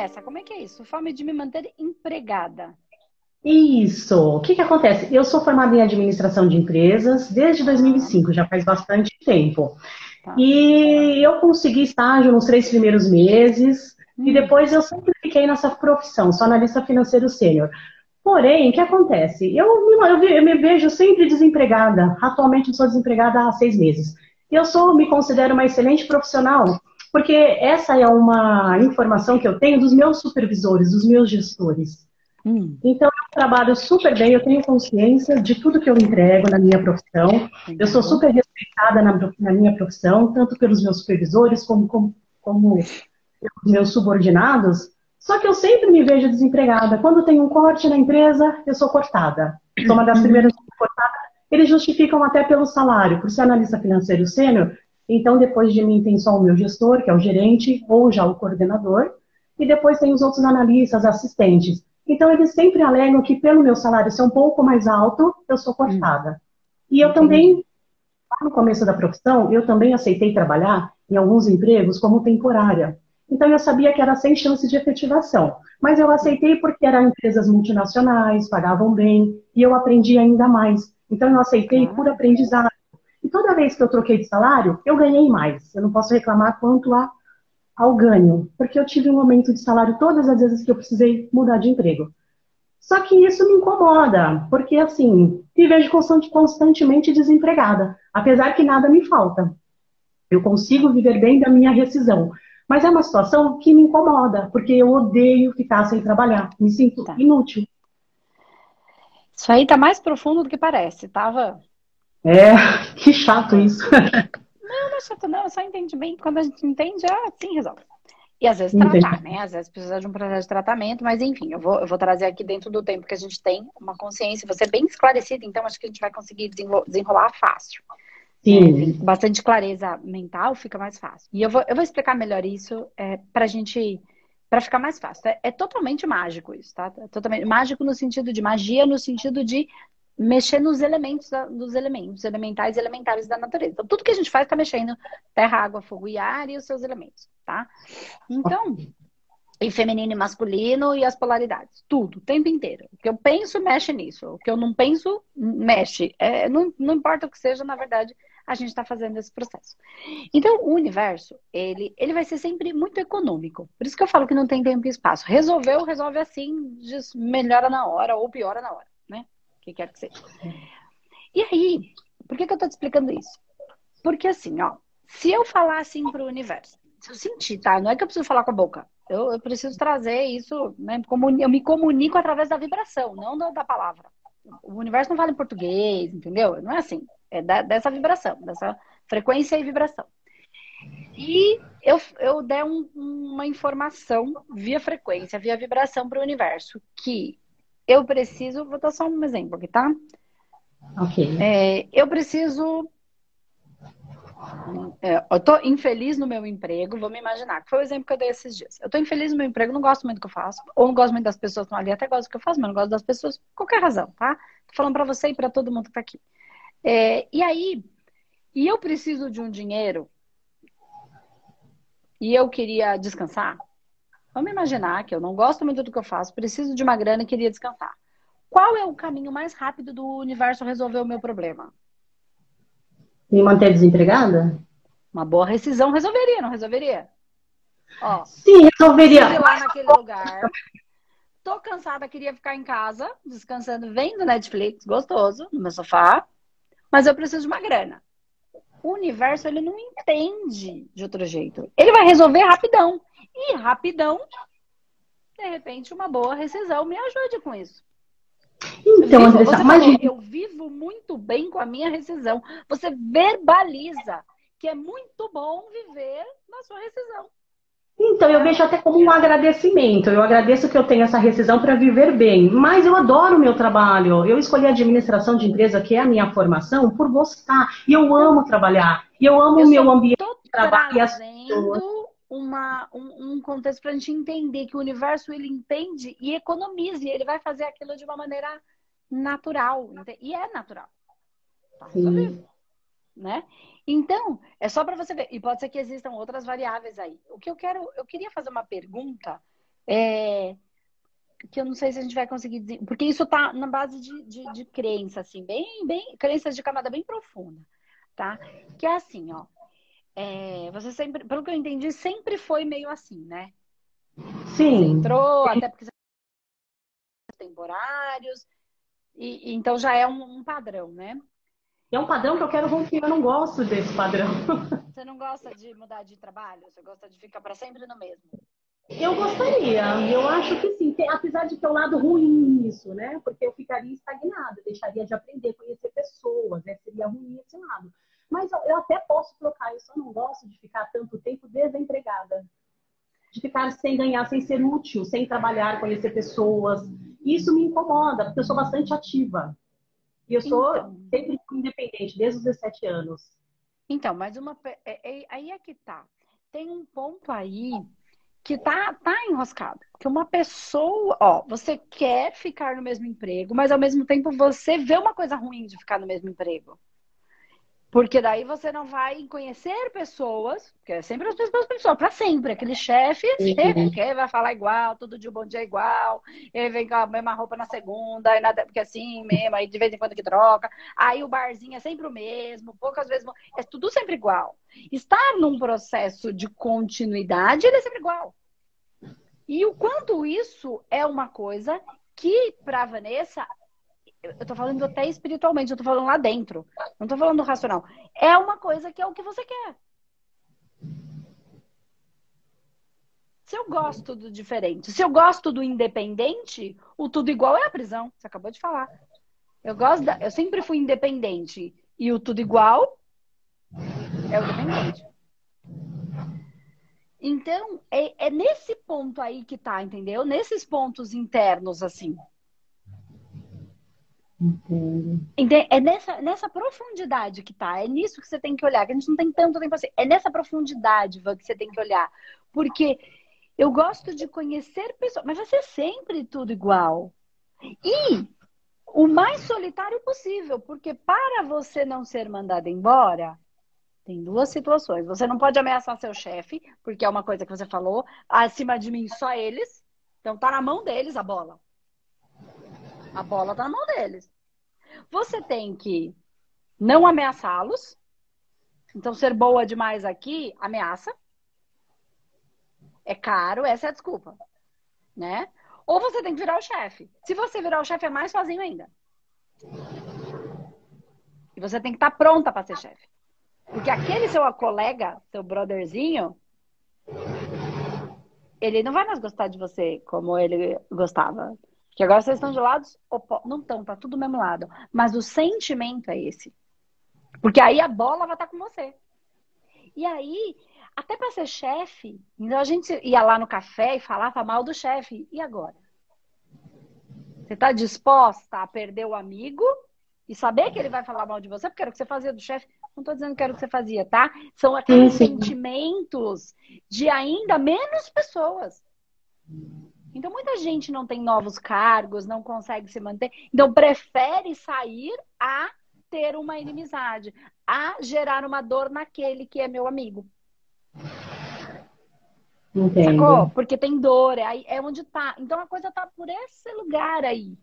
é essa? Como é que é isso? Forma de me manter empregada. Isso. O que, que acontece? Eu sou formada em administração de empresas desde 2005, já faz bastante tempo. Tá. E eu consegui estágio nos três primeiros meses, hum. e depois eu sempre fiquei nessa profissão, sou analista financeiro sênior. Porém, o que acontece? Eu, eu, eu, me vejo sempre desempregada. Atualmente sou desempregada há seis meses. Eu sou, me considero uma excelente profissional, porque essa é uma informação que eu tenho dos meus supervisores, dos meus gestores. Hum. Então, eu trabalho super bem, eu tenho consciência de tudo que eu entrego na minha profissão. Eu sou super respeitada na, na minha profissão, tanto pelos meus supervisores como, como, como pelos meus subordinados. Só que eu sempre me vejo desempregada. Quando tem um corte na empresa, eu sou cortada. Sou uma das uhum. primeiras cortadas. Eles justificam até pelo salário. Por ser analista financeiro sênior, então depois de mim tem só o meu gestor, que é o gerente, ou já o coordenador. E depois tem os outros analistas, assistentes. Então eles sempre alegam que pelo meu salário ser um pouco mais alto, eu sou cortada. E eu também, no começo da profissão, eu também aceitei trabalhar em alguns empregos como temporária. Então eu sabia que era sem chance de efetivação. Mas eu aceitei porque eram empresas multinacionais, pagavam bem, e eu aprendi ainda mais. Então eu aceitei por aprendizado. E toda vez que eu troquei de salário, eu ganhei mais. Eu não posso reclamar quanto a, ao ganho, porque eu tive um aumento de salário todas as vezes que eu precisei mudar de emprego. Só que isso me incomoda, porque assim, me vejo constantemente desempregada, apesar que nada me falta. Eu consigo viver bem da minha rescisão, mas é uma situação que me incomoda, porque eu odeio ficar sem trabalhar. Me sinto tá. inútil. Isso aí tá mais profundo do que parece, tava? É, que chato isso. Não, não é chato não, só entende bem. Quando a gente entende, ah, sim, resolve. E às vezes Entendi. tratar, né? Às vezes precisa de um processo de tratamento, mas enfim, eu vou, eu vou trazer aqui dentro do tempo que a gente tem uma consciência, você bem esclarecida, então acho que a gente vai conseguir desenrolar fácil. Sim. É, bastante clareza mental, fica mais fácil. E eu vou, eu vou explicar melhor isso é, para a gente. Para ficar mais fácil. É, é, totalmente mágico isso, tá? É totalmente mágico no sentido de magia, no sentido de mexer nos elementos dos elementos elementais e elementares da natureza. Então, tudo que a gente faz está mexendo terra, água, fogo e ar e os seus elementos, tá? Então, e feminino e masculino e as polaridades. Tudo, o tempo inteiro. O que eu penso, mexe nisso. O que eu não penso, mexe. É, não, não importa o que seja, na verdade, a gente está fazendo esse processo. Então, o universo, ele, ele vai ser sempre muito econômico. Por isso que eu falo que não tem tempo e espaço. Resolveu, resolve assim, melhora na hora ou piora na hora, né? O que quer que seja. E aí, por que, que eu estou te explicando isso? Porque assim, ó, se eu falar assim para o universo, se eu sentir, tá? Não é que eu preciso falar com a boca. Eu, eu preciso trazer isso, né? Eu me comunico através da vibração, não da, da palavra. O universo não fala em português, entendeu? Não é assim. É da, dessa vibração, dessa frequência e vibração. E eu, eu der um, uma informação via frequência, via vibração para o universo, que eu preciso, vou dar só um exemplo aqui, tá? Ok. É, eu preciso. É, eu tô infeliz no meu emprego, vamos imaginar, que foi o exemplo que eu dei esses dias. Eu tô infeliz no meu emprego, não gosto muito do que eu faço, ou não gosto muito das pessoas que estão ali, até gosto do que eu faço, mas não gosto das pessoas por qualquer razão, tá? Tô falando para você e para todo mundo que tá aqui. É, e aí, e eu preciso de um dinheiro e eu queria descansar. Vamos imaginar que eu não gosto muito do que eu faço, preciso de uma grana e queria descansar. Qual é o caminho mais rápido do universo resolver o meu problema? Me manter desempregada? Uma boa rescisão resolveria, não resolveria? Ó, Sim, resolveria. lá naquele lugar. Tô cansada, queria ficar em casa, descansando, vendo Netflix, gostoso, no meu sofá mas eu preciso de uma grana. O universo, ele não entende de outro jeito. Ele vai resolver rapidão. E rapidão, de repente, uma boa rescisão me ajude com isso. Então, Andressa, imagina... eu vivo muito bem com a minha rescisão. Você verbaliza que é muito bom viver na sua rescisão. Então, eu vejo até como um agradecimento. Eu agradeço que eu tenho essa rescisão para viver bem. Mas eu adoro o meu trabalho. Eu escolhi a administração de empresa, que é a minha formação, por gostar. E eu amo trabalhar. E eu amo eu o meu ambiente de trabalho e as pessoas. Uma, um, um contexto para a gente entender que o universo ele entende e economiza. E ele vai fazer aquilo de uma maneira natural. E é natural. Tá resolvido. Né? Então, é só para você ver. E pode ser que existam outras variáveis aí. O que eu quero, eu queria fazer uma pergunta É, que eu não sei se a gente vai conseguir dizer, porque isso tá na base de, de, de crença, assim, bem, bem, crenças de camada bem profunda, tá? Que é assim, ó, é, você sempre, pelo que eu entendi, sempre foi meio assim, né? Sim. Você entrou, até porque você temporários, e, então já é um, um padrão, né? é um padrão que eu quero romper, eu não gosto desse padrão. Você não gosta de mudar de trabalho? Você gosta de ficar para sempre no mesmo? Eu gostaria, eu acho que sim, apesar de ter um lado ruim nisso, né? Porque eu ficaria estagnada, deixaria de aprender, conhecer pessoas, né? Seria ruim esse lado. Mas eu até posso trocar, eu só não gosto de ficar tanto tempo desempregada. De ficar sem ganhar, sem ser útil, sem trabalhar, conhecer pessoas. Isso me incomoda, porque eu sou bastante ativa. E eu sou então, sempre independente, desde os 17 anos. Então, mas uma. É, é, aí é que tá. Tem um ponto aí que tá, tá enroscado. Que uma pessoa, ó, você quer ficar no mesmo emprego, mas ao mesmo tempo você vê uma coisa ruim de ficar no mesmo emprego. Porque daí você não vai conhecer pessoas, porque é sempre as mesmas pessoas, para sempre. Aquele chefe uhum. que vai falar igual, todo dia o bom dia é igual, ele vem com a mesma roupa na segunda, e nada, porque assim mesmo, aí de vez em quando que troca. Aí o barzinho é sempre o mesmo, poucas vezes, é tudo sempre igual. Estar num processo de continuidade, ele é sempre igual. E o quanto isso é uma coisa que, para Vanessa, eu tô falando até espiritualmente, eu tô falando lá dentro. Não tô falando racional. É uma coisa que é o que você quer. Se eu gosto do diferente, se eu gosto do independente, o tudo igual é a prisão. Você acabou de falar. Eu gosto da, eu sempre fui independente e o tudo igual é o dependente. Então, é, é nesse ponto aí que tá, entendeu? Nesses pontos internos, assim. Entendo. É nessa, nessa profundidade que tá. É nisso que você tem que olhar. Que a gente não tem tanto tempo assim. É nessa profundidade que você tem que olhar. Porque eu gosto de conhecer pessoas, mas vai ser sempre tudo igual. E o mais solitário possível, porque para você não ser mandado embora, tem duas situações. Você não pode ameaçar seu chefe, porque é uma coisa que você falou, acima de mim só eles. Então tá na mão deles a bola. A bola tá na mão deles. Você tem que não ameaçá-los. Então, ser boa demais aqui, ameaça. É caro, essa é a desculpa. Né? Ou você tem que virar o chefe. Se você virar o chefe, é mais sozinho ainda. E você tem que estar pronta para ser chefe. Porque aquele seu colega, seu brotherzinho, ele não vai mais gostar de você como ele gostava. Que agora vocês estão de lados opostos. Não estão, tá tudo do mesmo lado. Mas o sentimento é esse. Porque aí a bola vai estar tá com você. E aí, até para ser chefe, então a gente ia lá no café e falava mal do chefe. E agora? Você está disposta a perder o amigo e saber que ele vai falar mal de você, porque era o que você fazia do chefe. Não estou dizendo que era o que você fazia, tá? São aqueles sim, sim. sentimentos de ainda menos pessoas. Então, muita gente não tem novos cargos, não consegue se manter. Então, prefere sair a ter uma inimizade, a gerar uma dor naquele que é meu amigo. Entendo. Sacou? Porque tem dor, é, é onde tá. Então, a coisa tá por esse lugar aí.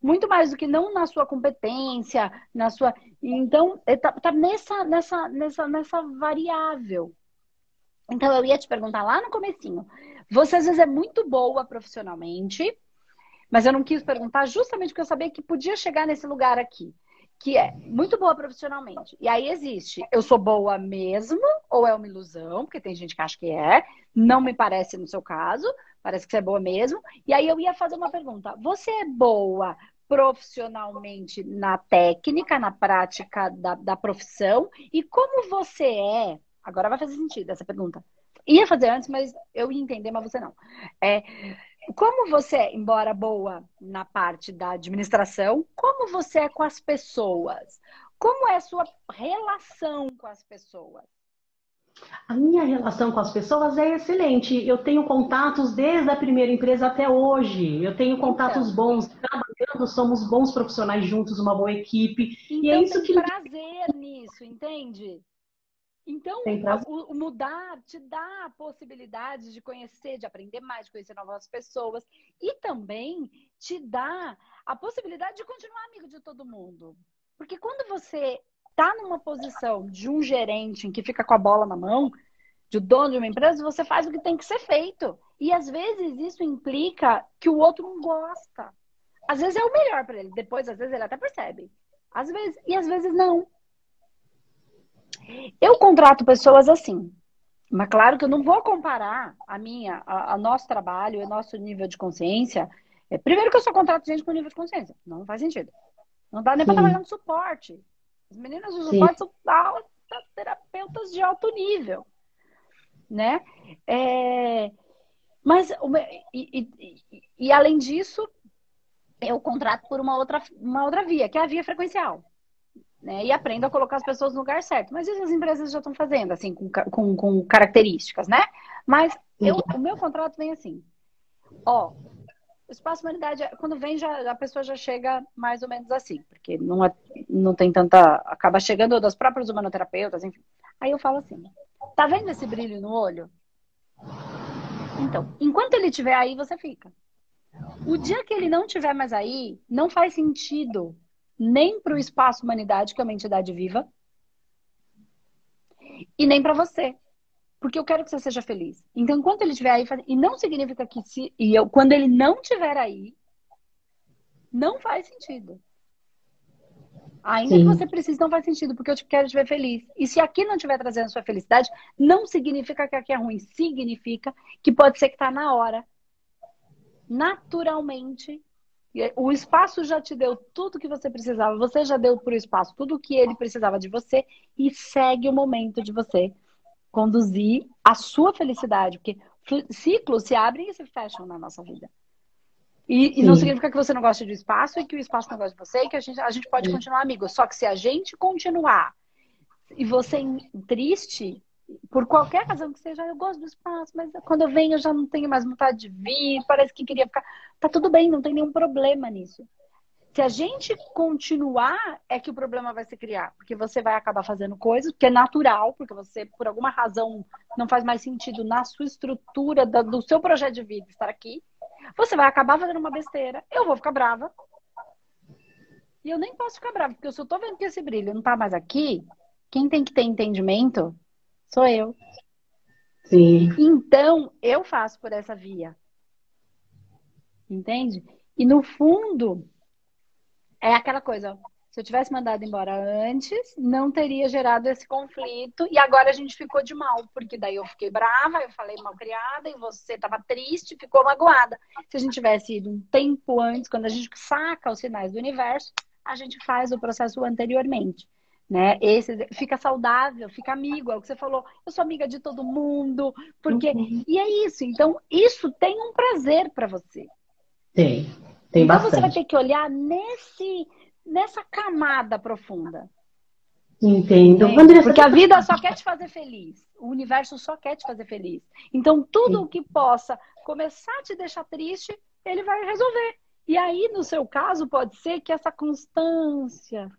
Muito mais do que não na sua competência, na sua. Então, é, tá, tá nessa, nessa, nessa, nessa variável. Então, eu ia te perguntar lá no comecinho. Você às vezes é muito boa profissionalmente, mas eu não quis perguntar justamente porque eu sabia que podia chegar nesse lugar aqui, que é muito boa profissionalmente. E aí existe, eu sou boa mesmo ou é uma ilusão, porque tem gente que acha que é, não me parece no seu caso, parece que você é boa mesmo. E aí eu ia fazer uma pergunta: você é boa profissionalmente na técnica, na prática da, da profissão? E como você é? Agora vai fazer sentido essa pergunta Ia fazer antes, mas eu ia entender, mas você não. É, como você, embora boa na parte da administração, como você é com as pessoas? Como é a sua relação com as pessoas? A minha relação com as pessoas é excelente. Eu tenho contatos desde a primeira empresa até hoje. Eu tenho contatos então, bons, trabalhando, somos bons profissionais juntos, uma boa equipe. Então, e é então isso tem que prazer nisso, entende? Então, o, o, mudar te dá a possibilidade de conhecer, de aprender mais, de conhecer novas pessoas. E também te dá a possibilidade de continuar amigo de todo mundo. Porque quando você está numa posição de um gerente em que fica com a bola na mão, de dono de uma empresa, você faz o que tem que ser feito. E às vezes isso implica que o outro não gosta. Às vezes é o melhor para ele, depois às vezes ele até percebe. Às vezes, e às vezes não. Eu contrato pessoas assim. Mas claro que eu não vou comparar a minha, a, a nosso trabalho, o nosso nível de consciência. É, primeiro que eu só contrato gente com nível de consciência. Não faz sentido. Não dá nem para trabalhar no suporte. As meninas do suporte são terapeutas de alto nível. Né? É, mas, e, e, e, além disso, eu contrato por uma outra, uma outra via, que é a via frequencial né? E aprenda a colocar as pessoas no lugar certo. Mas isso as empresas já estão fazendo, assim, com, com, com características, né? Mas eu, o meu contrato vem assim. Ó, o espaço humanidade, quando vem, já, a pessoa já chega mais ou menos assim, porque não, é, não tem tanta. acaba chegando das próprias humanoterapeutas, enfim. Aí eu falo assim: tá vendo esse brilho no olho? Então, enquanto ele estiver aí, você fica. O dia que ele não estiver mais aí, não faz sentido nem para o espaço humanidade, que é uma entidade viva, e nem para você. Porque eu quero que você seja feliz. Então, enquanto ele estiver aí, e não significa que se e eu, quando ele não estiver aí, não faz sentido. Ainda Sim. que você precise, não faz sentido, porque eu quero te ver feliz. E se aqui não estiver trazendo sua felicidade, não significa que aqui é ruim. Significa que pode ser que está na hora, naturalmente, o espaço já te deu tudo que você precisava, você já deu para o espaço tudo o que ele precisava de você e segue o momento de você conduzir a sua felicidade, porque ciclos se abrem e se fecham na nossa vida. E, e, não significa que você não gosta do espaço e que o espaço não gosta de você e que a gente, a gente pode Sim. continuar amigos. Só que se a gente continuar e você triste, por qualquer razão que seja, eu gosto do espaço, mas quando eu venho eu já não tenho mais vontade de vir, parece que queria ficar. Tá tudo bem, não tem nenhum problema nisso. Se a gente continuar, é que o problema vai se criar, porque você vai acabar fazendo coisas que é natural, porque você, por alguma razão, não faz mais sentido na sua estrutura do seu projeto de vida estar aqui. Você vai acabar fazendo uma besteira, eu vou ficar brava. E eu nem posso ficar brava, porque se eu tô vendo que esse brilho não tá mais aqui, quem tem que ter entendimento Sou eu. Sim. Então, eu faço por essa via. Entende? E no fundo, é aquela coisa. Se eu tivesse mandado embora antes, não teria gerado esse conflito. E agora a gente ficou de mal, porque daí eu fiquei brava, eu falei mal criada, e você estava triste, ficou magoada. Se a gente tivesse ido um tempo antes, quando a gente saca os sinais do universo, a gente faz o processo anteriormente né? Esse fica saudável, fica amigo, é o que você falou. Eu sou amiga de todo mundo, porque uhum. e é isso. Então isso tem um prazer para você. Tem, tem então bastante. você vai ter que olhar nesse nessa camada profunda. Entendo. Porque a vida só quer te fazer feliz. O universo só quer te fazer feliz. Então, tudo o que possa começar a te deixar triste, ele vai resolver. E aí, no seu caso, pode ser que essa constância,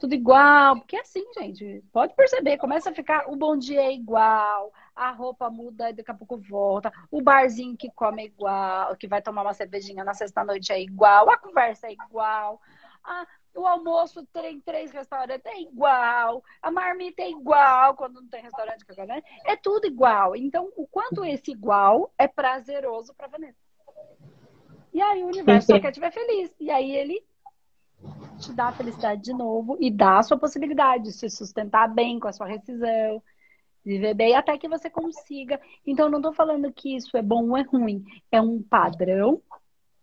tudo igual. Porque é assim, gente, pode perceber, começa a ficar, o bom dia é igual, a roupa muda e daqui a pouco volta, o barzinho que come é igual, que vai tomar uma cervejinha na sexta-noite é igual, a conversa é igual, a, o almoço tem três restaurantes é igual, a marmita é igual quando não tem restaurante, é tudo igual. Então, o quanto esse igual é prazeroso para Vanessa. E aí o universo só quer te ver feliz. E aí ele te dá felicidade de novo e dá a sua possibilidade de se sustentar bem com a sua rescisão, viver bem até que você consiga. Então, não estou falando que isso é bom ou é ruim. É um padrão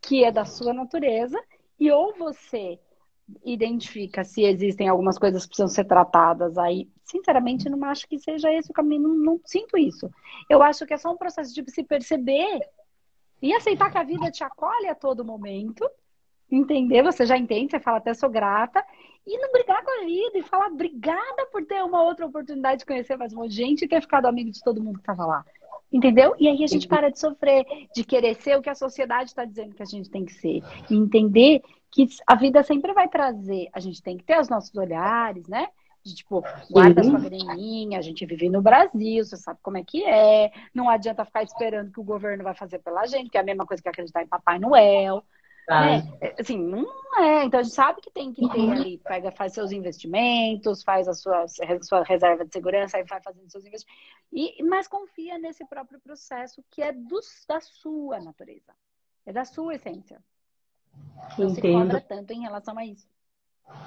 que é da sua natureza e ou você identifica se existem algumas coisas que precisam ser tratadas aí. Sinceramente, não acho que seja esse o caminho, não, não sinto isso. Eu acho que é só um processo de se perceber e aceitar que a vida te acolhe a todo momento entender, você já entende, você fala até sou grata, e não brigar com a vida, e falar obrigada por ter uma outra oportunidade de conhecer mais um monte de gente e ter ficado amigo de todo mundo que estava lá. Entendeu? E aí a gente para de sofrer, de querer ser o que a sociedade está dizendo que a gente tem que ser. E entender que a vida sempre vai trazer, a gente tem que ter os nossos olhares, né? De tipo, guarda Sim. sua graninha, a gente vive no Brasil, você sabe como é que é. Não adianta ficar esperando que o governo vai fazer pela gente, que é a mesma coisa que acreditar em Papai Noel. Né? Assim, não é. Então a gente sabe que tem que ter uhum. ali, pega, faz seus investimentos, faz a sua, sua reserva de segurança, aí vai fazendo seus investimentos. E, mas confia nesse próprio processo que é do, da sua natureza, é da sua essência. Não Entendo. se cobra tanto em relação a isso.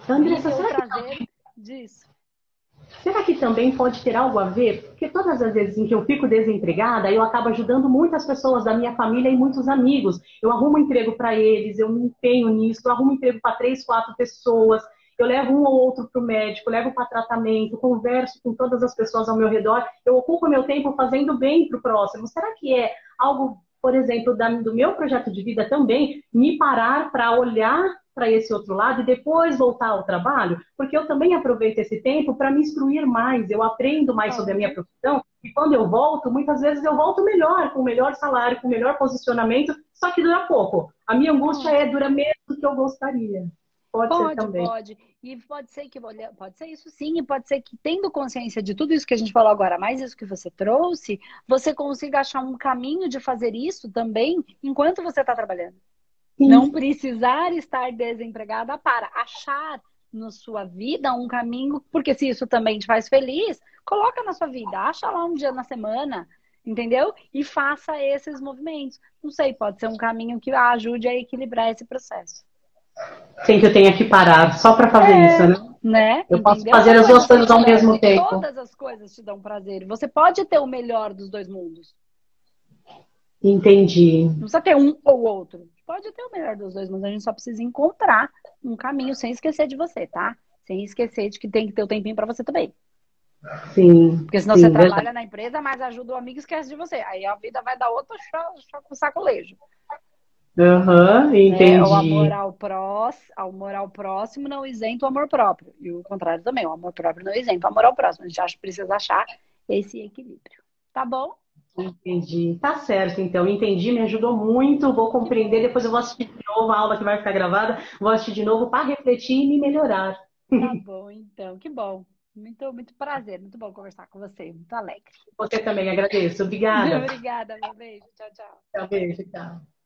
Andressa, será prazer que... disso. Será que também pode ter algo a ver? Porque todas as vezes em que eu fico desempregada, eu acabo ajudando muitas pessoas da minha família e muitos amigos. Eu arrumo emprego para eles, eu me empenho nisso, eu arrumo emprego para três, quatro pessoas, eu levo um ou outro para o médico, levo para tratamento, converso com todas as pessoas ao meu redor, eu ocupo meu tempo fazendo bem para o próximo. Será que é algo, por exemplo, do meu projeto de vida também, me parar para olhar para esse outro lado e depois voltar ao trabalho, porque eu também aproveito esse tempo para me instruir mais, eu aprendo mais sobre a minha profissão e quando eu volto, muitas vezes eu volto melhor, com melhor salário, com melhor posicionamento, só que dura pouco. A minha angústia é dura menos do que eu gostaria. Pode, pode ser também. Pode, e pode ser que pode ser isso sim, e pode ser que tendo consciência de tudo isso que a gente falou agora, mais isso que você trouxe, você consiga achar um caminho de fazer isso também enquanto você está trabalhando. Não precisar estar desempregada para achar na sua vida um caminho, porque se isso também te faz feliz, coloca na sua vida, acha lá um dia na semana, entendeu? E faça esses movimentos. Não sei, pode ser um caminho que ajude a equilibrar esse processo. Sem que eu tenha que parar só para fazer é, isso, né? né? Eu Entendeu? posso fazer as duas coisas ao mesmo tempo. Todas as coisas te dão prazer. Você pode ter o melhor dos dois mundos. Entendi. Não precisa ter um ou outro. Pode ter o melhor dos dois, mas a gente só precisa encontrar um caminho sem esquecer de você, tá? Sem esquecer de que tem que ter o um tempinho para você também. Sim. Porque senão sim, você verdade. trabalha na empresa, mas ajuda o amigo e esquece de você. Aí a vida vai dar outro sacolejo. Aham, uhum, entendi. É, o amor ao, prós, ao amor ao próximo não isenta o amor próprio. E o contrário também, o amor próprio não isenta o amor ao próximo. A gente acha, precisa achar esse equilíbrio. Tá bom? Entendi. Tá certo, então. Entendi, me ajudou muito. Vou compreender. Depois eu vou assistir de novo a aula que vai ficar gravada. Vou assistir de novo para refletir e me melhorar. Tá bom, então. Que bom. Muito, muito prazer. Muito bom conversar com você. Muito alegre. Você também, agradeço. Obrigada. Obrigada. Um beijo. Tchau, tchau. Tchau, beijo. Tchau.